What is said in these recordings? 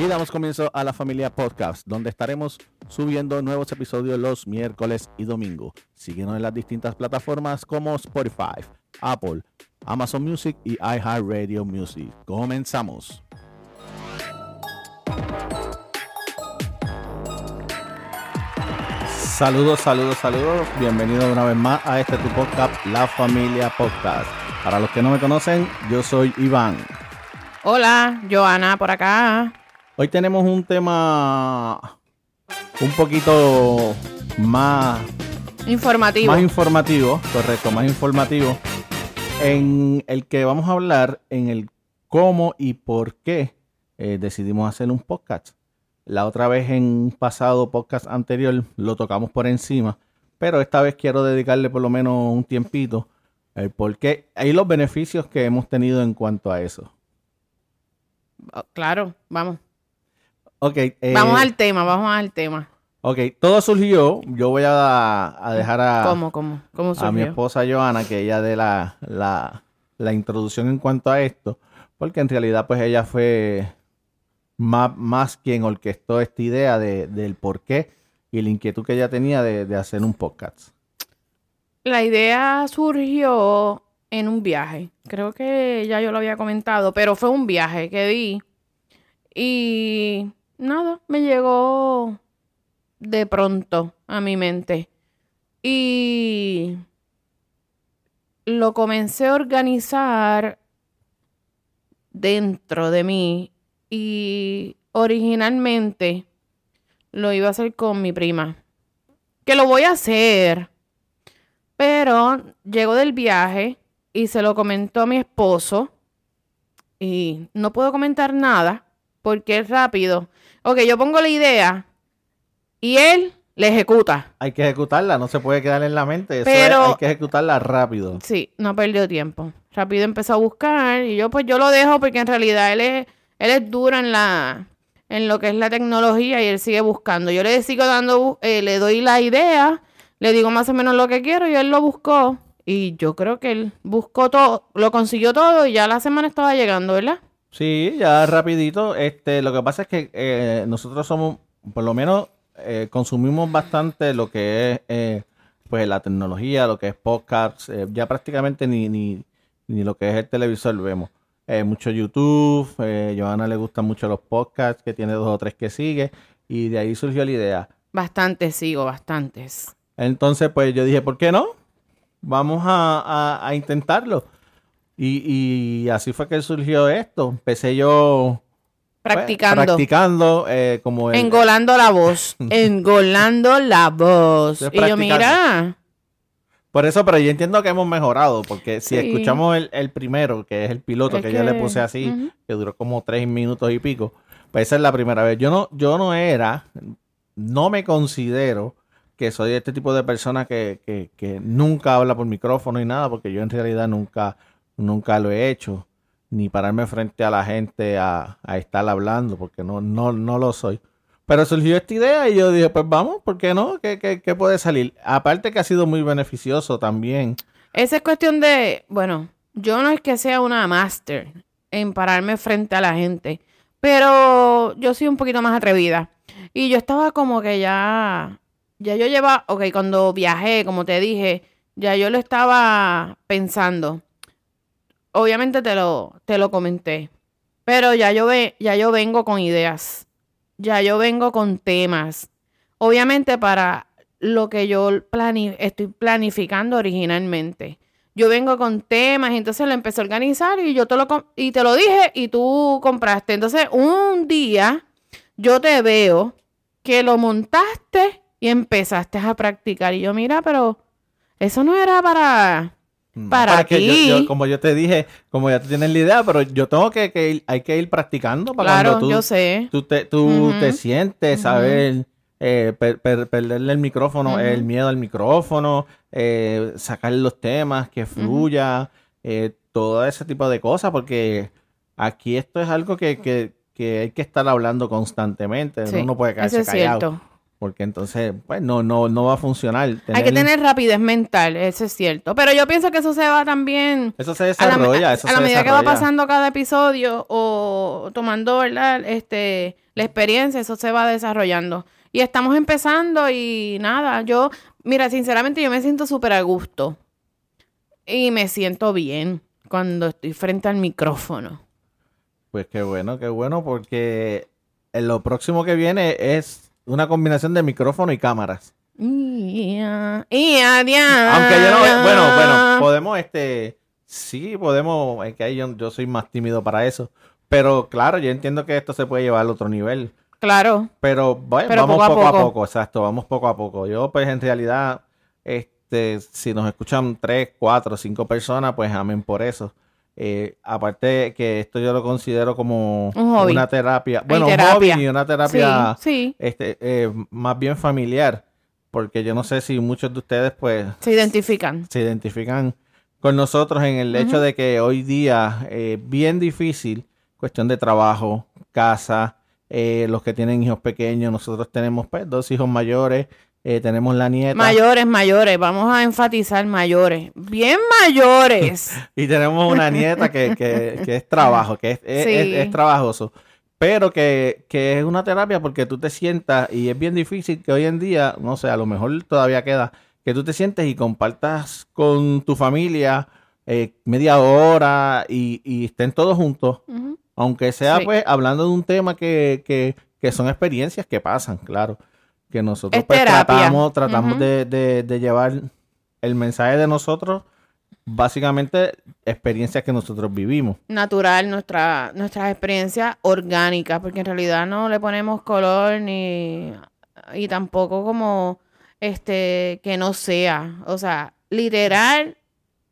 Y damos comienzo a la familia podcast, donde estaremos subiendo nuevos episodios los miércoles y domingo. Síguenos en las distintas plataformas como Spotify, Apple, Amazon Music y iHeartRadio Music. Comenzamos. Saludos, saludos, saludos. Bienvenido una vez más a este tu podcast, La Familia Podcast. Para los que no me conocen, yo soy Iván. Hola, Joana, por acá. Hoy tenemos un tema un poquito más Informativo. más informativo, correcto, más informativo, en el que vamos a hablar en el cómo y por qué eh, decidimos hacer un podcast. La otra vez en un pasado podcast anterior lo tocamos por encima, pero esta vez quiero dedicarle por lo menos un tiempito el por qué y los beneficios que hemos tenido en cuanto a eso. Oh, claro, vamos. Ok. eh, vamos al tema, vamos al tema. Ok, todo surgió. Yo voy a, a dejar a, ¿Cómo, cómo? ¿Cómo a mi esposa Joana que ella dé la, la, la introducción en cuanto a esto, porque en realidad pues ella fue más, más quien orquestó esta idea de, del por qué y la inquietud que ella tenía de, de hacer un podcast. La idea surgió en un viaje. Creo que ya yo lo había comentado, pero fue un viaje que di. Y nada, me llegó de pronto a mi mente. Y lo comencé a organizar dentro de mí. Y originalmente lo iba a hacer con mi prima. Que lo voy a hacer. Pero llegó del viaje y se lo comentó a mi esposo. Y no puedo comentar nada porque es rápido. Ok, yo pongo la idea y él la ejecuta. Hay que ejecutarla, no se puede quedar en la mente, eso Pero- es, hay que ejecutarla rápido. Sí, no perdió tiempo. Rápido empezó a buscar y yo pues yo lo dejo porque en realidad él es, él es duro en la en lo que es la tecnología y él sigue buscando. Yo le sigo dando, eh, le doy la idea, le digo más o menos lo que quiero y él lo buscó. Y yo creo que él buscó todo, lo consiguió todo y ya la semana estaba llegando, ¿verdad? Sí, ya rapidito. Este, lo que pasa es que eh, nosotros somos, por lo menos, eh, consumimos bastante lo que es eh, pues la tecnología, lo que es podcast, eh, ya prácticamente ni, ni, ni lo que es el televisor vemos. Mucho YouTube, eh, Johanna le gustan mucho los podcasts, que tiene dos o tres que sigue, y de ahí surgió la idea. Bastantes sigo, bastantes. Entonces, pues yo dije, ¿por qué no? Vamos a, a- a intentarlo. Y, y así fue que surgió esto. Empecé yo pues, Practicando. practicando eh, como el- Engolando la voz. Engolando la voz. Y yo, mira. Por eso, pero yo entiendo que hemos mejorado, porque si escuchamos el, el primero, que es el piloto, Es que, yo le que- puse así, que duró como tres minutos y pico, pues esa es la primera vez. Yo no, yo no era, no me considero que soy este tipo de persona que, que, que nunca habla por micrófono y nada, porque yo en realidad nunca, nunca lo he hecho, ni pararme frente a la gente a, estar hablando, porque no, no, no lo soy. Pero surgió esta idea y yo dije, pues vamos, ¿por qué no? ¿Qué, qué, qué puede salir? Aparte que ha sido muy beneficioso también. Esa es cuestión de, bueno, yo no es que sea una máster en pararme frente a la gente, pero yo soy un poquito más atrevida. Y yo estaba como que ya, ya yo llevaba, ok, cuando viajé, como te dije, ya yo lo estaba pensando. Obviamente te lo, te lo comenté, pero ya yo, ve, ya yo vengo con ideas, ya yo vengo con temas. Obviamente para lo que yo plani- estoy planificando originalmente. Yo vengo con temas entonces lo empecé a organizar y yo te lo, y te lo dije y tú compraste. Entonces un día yo te veo que lo montaste y empezaste a practicar. Y yo, mira, pero eso no era para... No, Para que yo- aquí. yo- como yo te dije, como ya tú tienes la idea, pero yo tengo que, que ir- hay que ir practicando para Claro, cuando tú, yo sé. tú te, tú te sientes, saber eh, per- per- perderle el micrófono, el miedo al micrófono, eh, sacar los temas, que fluya, eh, todo ese tipo de cosas, porque aquí esto es algo que, que, que hay que estar hablando constantemente, Sí, uno no puede quedarse es callado. cierto. Porque entonces pues no no no va a funcionar. Hay que tener rapidez mental, eso es cierto. Pero yo pienso que eso se va también eso se desarrolla, a la, a la medida que va pasando cada episodio o tomando ¿verdad? este la experiencia, eso se va desarrollando. Y estamos empezando y nada, yo mira, sinceramente yo me siento súper a gusto. Y me siento bien cuando estoy frente al micrófono. Pues qué bueno, qué bueno, porque lo próximo que viene es una combinación de micrófono y cámaras. Y, Aunque yo no, bueno, bueno, podemos, este, sí, podemos, es que ahí yo, soy más tímido para eso. Pero claro, yo entiendo que esto se puede llevar al otro nivel. Claro. Pero, bueno, vamos poco, a poco. exacto, vamos poco a poco. Yo, pues, en realidad, este, si nos escuchan tres, cuatro, cinco personas, pues amén por eso. Eh, aparte que esto yo lo considero como una terapia, bueno, un hobby y una terapia Este, eh, más bien familiar, porque yo no sé si muchos de ustedes pues se identifican. Se identifican con nosotros en el hecho de que hoy día es eh, bien difícil, cuestión de trabajo, casa, los que tienen hijos pequeños, nosotros tenemos pues dos hijos mayores, eh, tenemos la nieta. Mayores, mayores. Vamos a enfatizar mayores. Bien mayores. y tenemos una nieta que, que, es trabajo, que es, es, trabajoso. Pero que, que, es una terapia porque tú te sientas y es bien difícil que hoy en día, no sé, a lo mejor todavía queda, que tú te sientes y compartas con tu familia eh, media hora y, y, estén todos juntos. Aunque sea pues hablando de un tema que, que, que son experiencias que pasan, claro que nosotros pues, tratamos, tratamos de, llevar el mensaje de nosotros, básicamente experiencias que nosotros vivimos. Natural, nuestra, nuestras experiencias orgánicas, porque en realidad no le ponemos color ni y tampoco como este que no sea, o sea, literal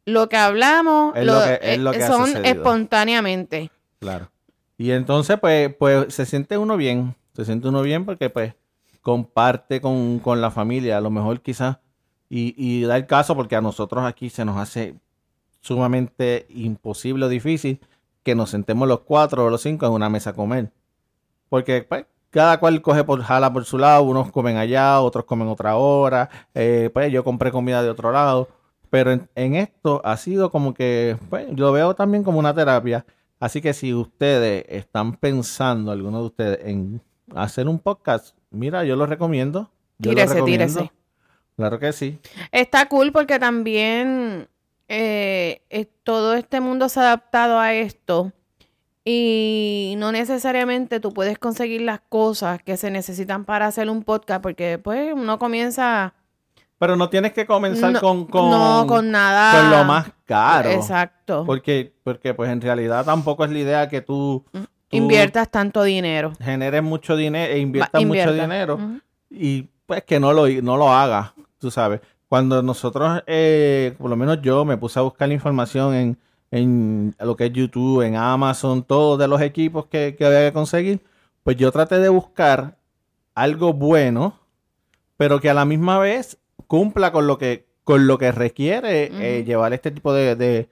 lo que hablamos lo, son espontáneamente. Claro. Y entonces pues pues se siente uno bien, se siente uno bien porque pues comparte con, la familia, a lo mejor quizás, y, y da el caso porque a nosotros aquí se nos hace sumamente imposible o difícil que nos sentemos los cuatro o los cinco en una mesa a comer. Porque pues, cada cual coge por jala por su lado, unos comen allá, otros comen otra hora, eh, pues yo compré comida de otro lado. Pero en, esto ha sido como que, pues, lo veo también como una terapia. Así que si ustedes están pensando, algunos de ustedes, en hacer un podcast, mira, yo lo recomiendo. Yo tírese, tírese. Claro que sí. Está cool porque también eh, todo este mundo se ha adaptado a esto y no necesariamente tú puedes conseguir las cosas que se necesitan para hacer un podcast porque pues uno comienza... Pero no tienes que comenzar con, con, No, con nada. Con lo más caro. Exacto. Porque, porque pues en realidad tampoco es la idea que tú mm inviertas tanto dinero. Generes mucho dinero e inviertas mucho dinero y pues que no lo, no lo hagas, tú sabes. Cuando nosotros, eh, por lo menos yo me puse a buscar la información en, en lo que es YouTube, en Amazon, todos de los equipos que, que había que conseguir, pues yo traté de buscar algo bueno, pero que a la misma vez cumpla con lo que, con lo que requiere eh, llevar este tipo de,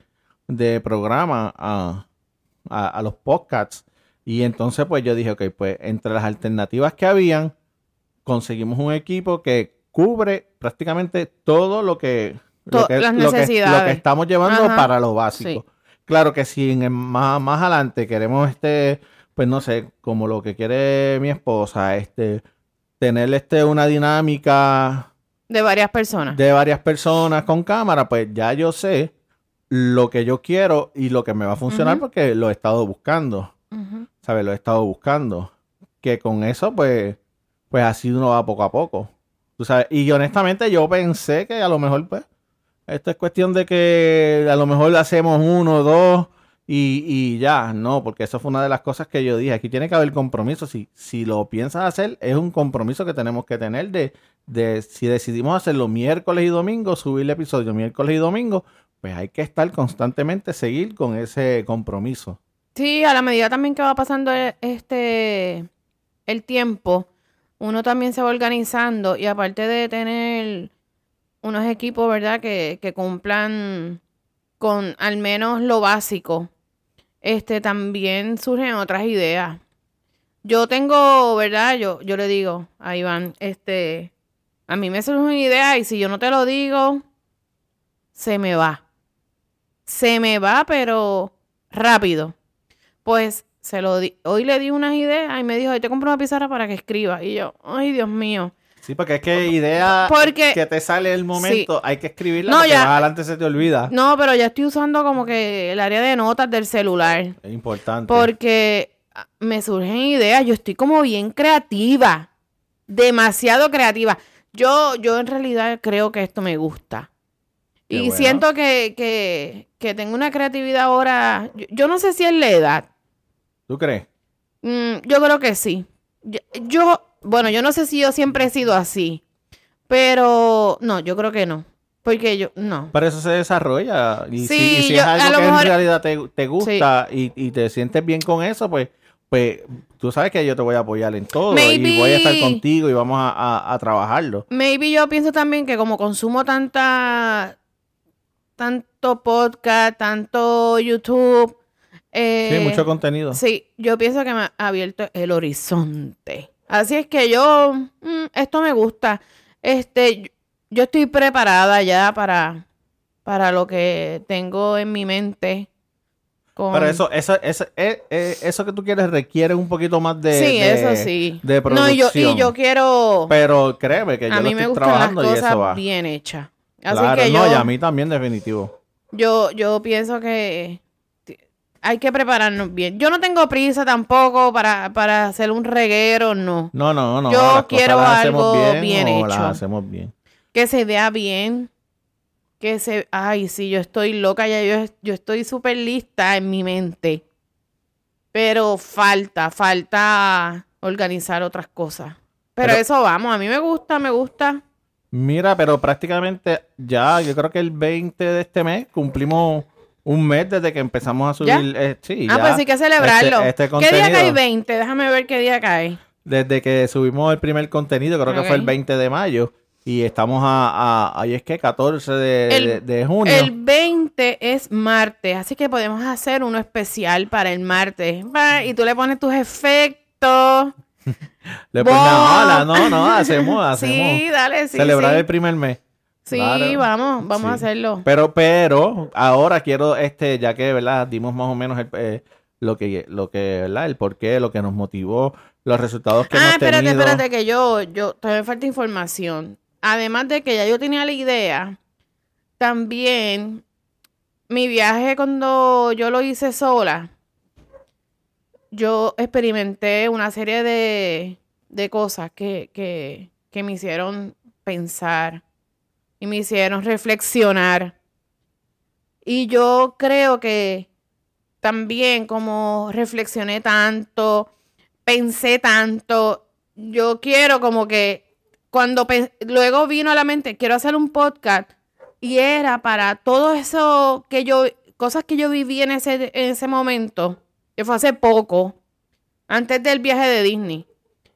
de, programa a, a, los podcasts. Y entonces pues yo dije, ok, pues entre las alternativas que habían, conseguimos un equipo que cubre prácticamente todo lo que, lo que, lo que, estamos llevando para lo básico. Claro que si en, más, más adelante queremos este, pues no sé, como lo que quiere mi esposa, este, tener este una dinámica de varias personas. De varias personas con cámara, pues ya yo sé lo que yo quiero y lo que me va a funcionar porque lo he estado buscando. ¿Sabes? Lo he estado buscando. Que con eso, pues, pues así uno va poco a poco. ¿Tú sabes? Y honestamente yo pensé que a lo mejor, pues, esto es cuestión de que a lo mejor hacemos uno, dos y, y ya. No, porque eso fue una de las cosas que yo dije. Aquí tiene que haber compromiso. Si, si lo piensas hacer, es un compromiso que tenemos que tener de, de si decidimos hacerlo miércoles y domingo, subir el episodio miércoles y domingo, pues hay que estar constantemente, seguir con ese compromiso. Sí, a la medida también que va pasando e, este el tiempo, uno también se va organizando y aparte de tener unos equipos, ¿verdad? Que, que cumplan con al menos lo básico, este también surgen otras ideas. yo tengo, ¿verdad? Yo, yo le digo a Iván, este, a mí me surge una idea y si yo no te lo digo, se me va. Se me va, pero rápido. Pues se lo di, hoy le di unas ideas y me dijo, te compro una pizarra para que escriba. Y yo, ay, Dios mío. Sí, porque es que idea Porque- que te sale el momento, hay que escribirla No, porque ya. más adelante se te olvida. No, pero ya estoy usando como que el área de notas del celular. Es importante. Porque ah, me surgen ideas. Yo estoy como bien creativa. Demasiado creativa. Yo, yo en realidad creo que esto me gusta. Qué y bueno. siento que, que, que tengo una creatividad ahora. Yo, yo no sé si es la edad. ¿Tú crees? Mm, yo creo que sí. Yo, yo- bueno, yo no sé si yo siempre he sido así. Pero no, yo creo que no. Porque yo, no. Pero eso se desarrolla. Y, Sí, si, y si yo- es a algo lo que mejor- en realidad te, te gusta y, y te sientes bien con eso, pues, pues tú sabes que yo te voy a apoyar en todo Maybe- y voy a estar contigo y vamos a, a- a trabajarlo. Maybe yo pienso también que como consumo tanta tanto podcast, tanto YouTube, eh, sí, mucho contenido. sí, yo pienso que me ha abierto el horizonte. Así es que yo, mm, esto me gusta. Este, yo- estoy preparada ya para, para lo que tengo en mi mente. Con... Pero eso, eso, eso, eh, eh, eso que tú quieres requiere un poquito más de, sí, de- eso sí. de no, y yo, y producción. yo quiero. Pero créeme que yo a lo mí me estoy gustan las trabajando y eso va. cosas bien hechas. Así Claro, que no, yo, y a mí también definitivo. yo, yo pienso que hay que prepararnos bien. Yo no tengo prisa tampoco para, para hacer un reguero, no. No, no, no. Yo las quiero las algo bien las hecho. hacemos bien. Que se vea bien. Que se... Ay, sí, yo estoy loca ya. Yo, yo estoy súper lista en mi mente. Pero falta, falta organizar otras cosas. Pero, Pero- eso vamos, a mí me gusta, me gusta. Mira, pero prácticamente ya, yo creo que el 20 de este mes cumplimos un mes desde que empezamos a subir. eh, sí, ah, ya, pues sí que celebrarlo. Este, este ¿Qué día cae contenido, 20? Déjame ver qué día cae. Desde que subimos el primer contenido, creo que fue el Ok. 20 de mayo. Y estamos a, a ahí es que 14 de, El- de- de junio. El 20 es martes, así que podemos hacer uno especial para el martes. Y tú le pones tus efectos. Le pones Bo- hola, no, no, hacemos, hacemos. Sí, dale, sí. celebrar sí. el primer mes. Sí, Claro. vamos, vamos a hacerlo. Pero, pero, ahora quiero, este, ya que, ¿verdad? Dimos más o menos el, eh, lo que, lo que, ¿verdad? El por qué, lo que nos motivó, los resultados que Ah, hemos espérate, tenido. espérate, que yo, yo, todavía me falta información. Además de que ya yo tenía la idea, también mi viaje cuando yo lo hice sola, yo experimenté una serie de, de cosas que, que, que me hicieron pensar y me hicieron reflexionar. Y yo creo que también como reflexioné tanto, pensé tanto, yo quiero como que cuando luego vino a la mente, quiero hacer un podcast y era para todo eso que yo, cosas que yo viví en ese, en ese momento, que fue hace poco, antes del viaje de Disney,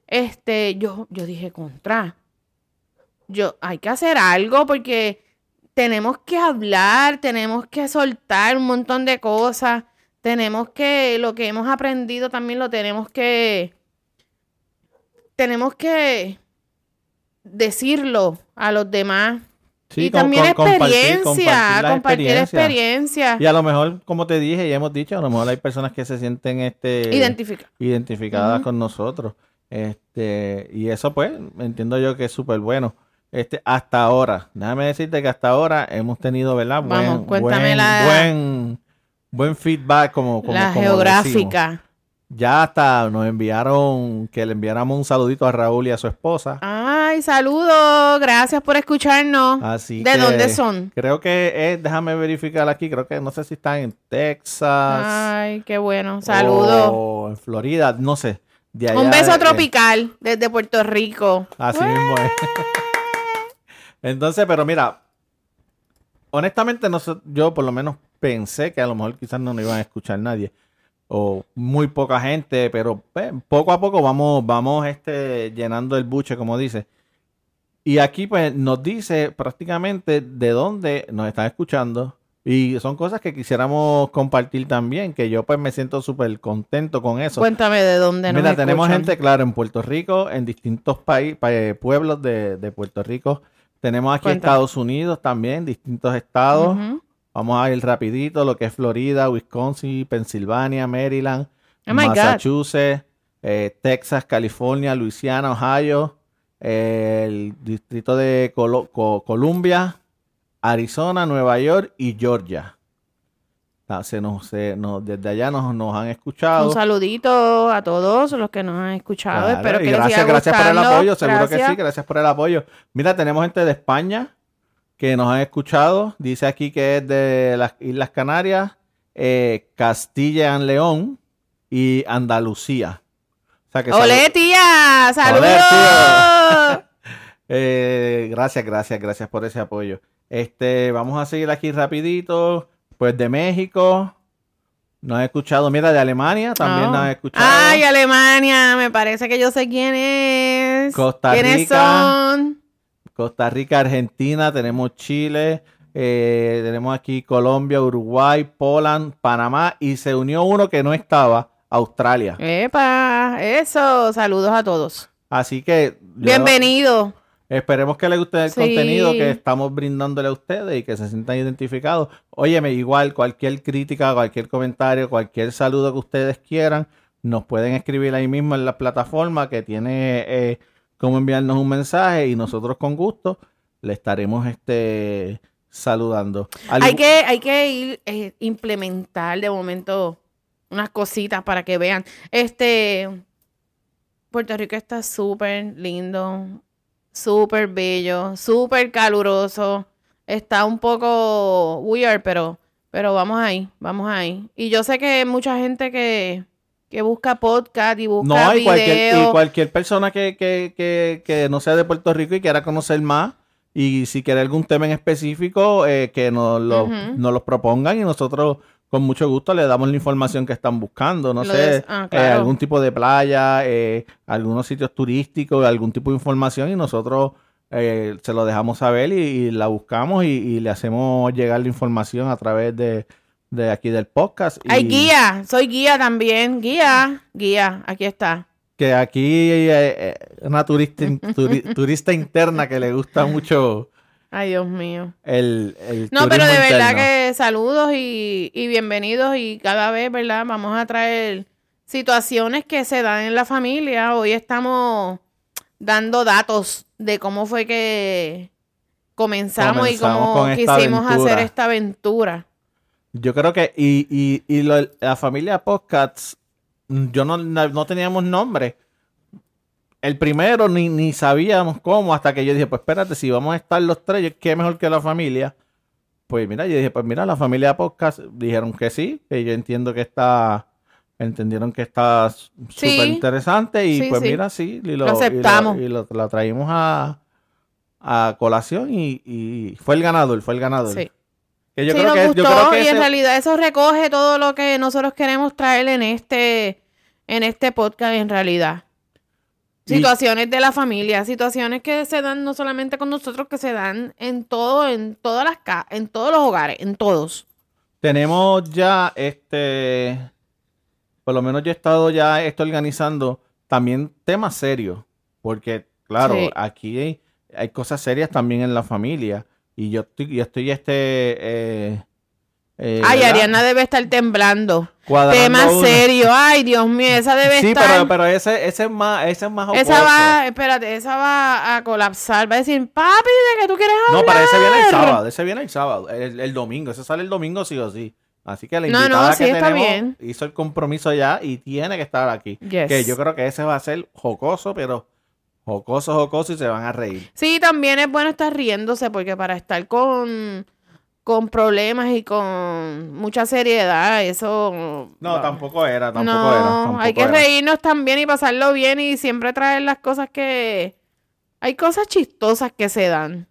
este, yo, yo dije contra, yo, hay que hacer algo porque tenemos que hablar, tenemos que soltar un montón de cosas, tenemos que, lo que hemos aprendido también lo tenemos que, tenemos que decirlo a los demás. Sí, y también compartir- experiencia, la compartir experiencia. experiencia. Y a lo mejor, como te dije y hemos dicho, a lo mejor hay personas que se sienten este, Identifica. identificadas con nosotros. Este, y eso pues, entiendo yo que es súper bueno. Este, hasta ahora, déjame decirte que hasta ahora hemos tenido, ¿verdad? Buen, Vamos, cuéntame buen, la- buen, buen feedback como, como, La como geográfica. decimos. Ya hasta nos enviaron que le enviáramos un saludito a Raúl y a su esposa. Ay, saludos. Gracias por escucharnos. Así ¿De que dónde son? Creo que es, déjame verificar aquí, creo que no sé si están en Texas. Ay, qué bueno. Saludos. O en Florida, no sé. De Un allá, beso eh, tropical desde Puerto Rico. Así mismo es. Entonces, pero mira, honestamente, no yo por lo menos pensé que a lo mejor quizás no nos iban a escuchar nadie. O muy poca gente, pero pues, poco a poco vamos, vamos este, llenando el buche, como dice. Y aquí pues nos dice prácticamente de dónde nos están escuchando. Y son cosas que quisiéramos compartir también, que yo pues me siento súper contento con eso. Cuéntame de dónde nos Mira, tenemos escuchan. gente, claro, en Puerto Rico, en distintos países, pueblos de, de Puerto Rico. Tenemos aquí Cuéntame. Estados Unidos también, distintos estados. Vamos a ir rapidito, lo que es Florida, Wisconsin, Pensilvania, Maryland, Oh. Massachusetts, eh, Texas, California, Luisiana, Ohio, eh, el distrito de Co- Columbia, Arizona, Nueva York y Georgia. Ah, se nos, se nos- desde allá nos, nos han escuchado. Un saludito a todos los que nos han escuchado. Claro, Espero que les gracias, siga gracias por el apoyo, seguro que sí, gracias por el apoyo. Mira, tenemos gente de España que nos han escuchado. Dice aquí que es de las Islas Canarias, eh, Castilla y León y Andalucía. O sea que ¡Olé, salu- tía! ¡Saludos! Eh, gracias, gracias, gracias por ese apoyo. Este, vamos a seguir aquí rapidito. Pues de México. Nos han escuchado, mira, de Alemania también Oh. nos han escuchado. ¡Ay, Alemania! Me parece que yo sé quién es. Costa ¿Quiénes Rica. son? Costa Rica, Argentina, tenemos Chile, eh, tenemos aquí Colombia, Uruguay, Poland, Panamá y se unió uno que no estaba, Australia. ¡Epa! Eso. Saludos a todos. Así que Bienvenido. Esperemos que les guste el Sí. contenido que estamos brindándole a ustedes y que se sientan identificados. Óyeme, igual cualquier crítica, cualquier comentario, cualquier saludo que ustedes quieran, nos pueden escribir ahí mismo en la plataforma que tiene eh, cómo enviarnos un mensaje y nosotros con gusto le estaremos este saludando. Al- Hay que, hay que ir eh, implementar de momento unas cositas para que vean. Este Puerto Rico está súper lindo, súper bello, súper caluroso. Está un poco weird, pero, pero vamos ahí, vamos ahí. Y yo sé que hay mucha gente que, que busca podcast y busca No, y cualquier, y cualquier persona que, que, que, que no sea de Puerto Rico y quiera conocer más, y si quiere algún tema en específico, eh, que nos lo, Ujú. nos los propongan y nosotros con mucho gusto le damos la información que están buscando. No Lo sé, ah, eh, algún tipo de playa, eh, algunos sitios turísticos, algún tipo de información y nosotros eh, se lo dejamos saber y, y la buscamos y, y le hacemos llegar la información a través de, de aquí del podcast. Hay guía, soy guía también. Guía, guía, aquí está. que aquí eh, eh, una turista, in- turi- turista interna que le gusta mucho Ay, Dios mío. el, el No, pero de verdad que saludos y, y bienvenidos y cada vez, ¿verdad? Vamos a traer situaciones que se dan en la familia. Hoy estamos dando datos de cómo fue que comenzamos, y cómo quisimos aventura. hacer esta aventura. Yo creo que, y, y, y lo- la familia Podcasts, mm, yo no no teníamos nombre. El primero ni, ni sabíamos cómo, hasta que yo dije, pues espérate, si vamos a estar los tres, qué mejor que la familia. Pues mira, yo dije, pues mira, la familia Podcast dijeron que sí, que yo entiendo que está, entendieron que está Sí. súper interesante y Sí, pues sí. mira, sí, y lo, Lo aceptamos. Y lo, y lo- traímos a, a colación y, y fue el ganador, fue el ganador. Sí. Que yo sí, creo nos que, yo creo que y en realidad eso recoge todo lo que nosotros queremos traer en este, en este podcast en realidad. Y- Situaciones de la familia, situaciones que se dan no solamente con nosotros, que se dan en todo, en todas las ca- en todos los hogares, en todos. Tenemos ya, este, por lo menos yo he estado ya esto organizando también temas serios, porque claro, Sí. aquí hay, hay cosas serias también en la familia y yo estoy, yo estoy este, eh, eh, Ay, ¿verdad? Ariana debe estar temblando. Cuadrando Tema serio. Ay, Dios mío, esa debe Sí, estar. pero, pero ese, ese es más, ese es más esa va, espérate, esa va a colapsar. Va a decir, papi, ¿de qué tú quieres No, hablar? pero ese viene el sábado, ese viene el sábado, el, el domingo, ese sale el domingo sí o sí. Así que la No, no, invitada sí, que está tenemos bien. hizo el compromiso ya y tiene que estar aquí. Yes. Que yo creo que ese va a ser jocoso, pero jocoso, jocoso y se van a reír. Sí, también es bueno estar riéndose porque para estar con, con problemas y con mucha seriedad, eso... No, tampoco era, tampoco no, era. tampoco hay que era. reírnos también y pasarlo bien y siempre traer las cosas que... Hay cosas chistosas que se dan.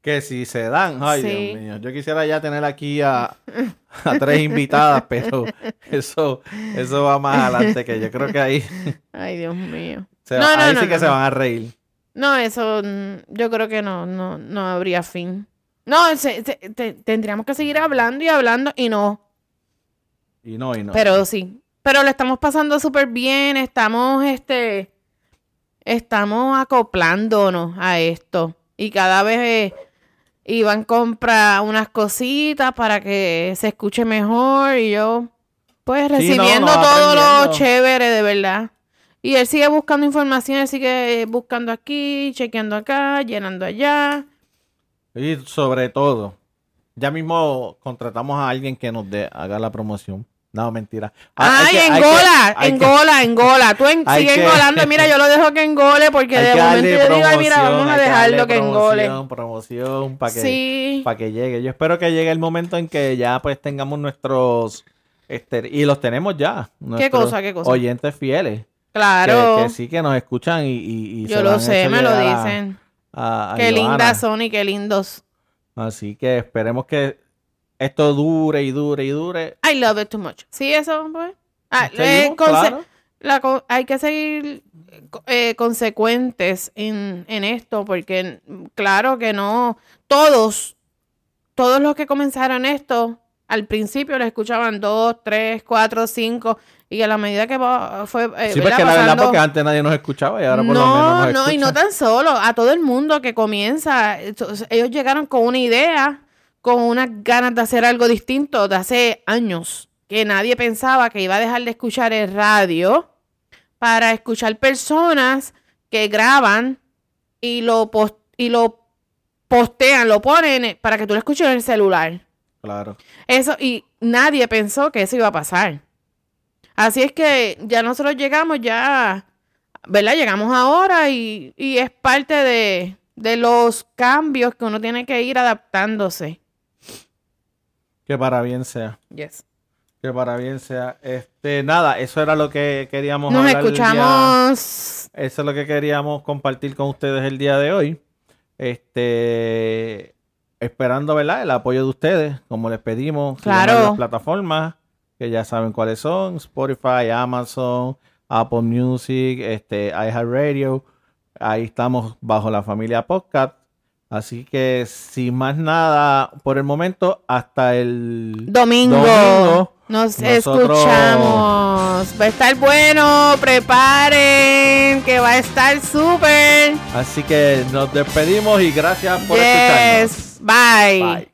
Que si se dan, ay Sí. Dios mío, yo quisiera ya tener aquí a, a tres invitadas, pero eso, eso va más adelante, que yo creo que ahí, Ay, Dios mío. se- No, no, ahí no, sí que no, se van a reír. No, eso mm, yo creo que no, no, no habría fin. No, se- se- te- tendríamos que seguir hablando y hablando y no. Y no, y no. Pero sí. Pero le estamos pasando súper bien. Estamos, este. Estamos acoplándonos a esto. Y cada vez eh, Iván compra unas cositas para que se escuche mejor. Y yo, pues, Sí, no, recibiendo no, todo lo chévere, de verdad. Y él sigue buscando información, él sigue buscando aquí, chequeando acá, llenando allá. Y sobre todo, ya mismo contratamos a alguien que nos dé, haga la promoción. No, mentira. Ah, Ay, hay que- engola, que- engola, engola. Tú en- sigue que- engolando. Mira, yo lo dejo que engole porque de momento yo digo, ay, mira, vamos a dejarlo que engole. Promoción, promoción, para que, Sí, para que llegue. Yo espero que llegue el momento en que ya pues tengamos nuestros, este, y los tenemos ya. nuestros cosa, qué cosa? Oyentes fieles. claro. Que, sí que nos escuchan y, y- y yo se lo sé, me lo dicen. A- a Qué Johanna. lindas son y qué lindos. Así que esperemos que esto dure y dure y dure. I love it too much. Sí, eso, pues. Ah, eh, claro. la hay que seguir eh, consecuentes en, en esto, porque claro que no, todos, todos los que comenzaron esto, al principio lo escuchaban dos, tres, cuatro, cinco, y a la medida que va- fue eh, Sí, porque la verdad, porque antes nadie nos escuchaba y ahora por lo menos no, nos no, y no tan solo, a todo el mundo que comienza, ellos llegaron con una idea, con unas ganas de hacer algo distinto de hace años, que nadie pensaba que iba a dejar de escuchar el radio para escuchar personas que graban y lo, y lo postean, lo ponen para que tú lo escuches en el celular. Claro. Eso, y nadie pensó que eso iba a pasar. Así es que ya nosotros llegamos, ya, ¿verdad? Llegamos ahora y, y es parte de, de los cambios que uno tiene que ir adaptándose. Que para bien sea. Yes. Que para bien sea. Este, nada, eso era lo que queríamos Nos hablar el día- escuchamos. Eso es lo que queríamos compartir con ustedes el día de hoy. Este, esperando, ¿verdad? El apoyo de ustedes, como les pedimos. Claro. en las plataformas, que ya saben cuáles son: Spotify, Amazon, Apple Music, este, iHeartRadio. Ahí estamos bajo la familia Podcast. Así que, sin más nada, por el momento, hasta el Domingo. Domingo, Nos nosotros- escuchamos. Va a estar bueno. Preparen. Que va a estar súper. Así que nos despedimos y gracias por escucharnos. Yes. Bye. Bye.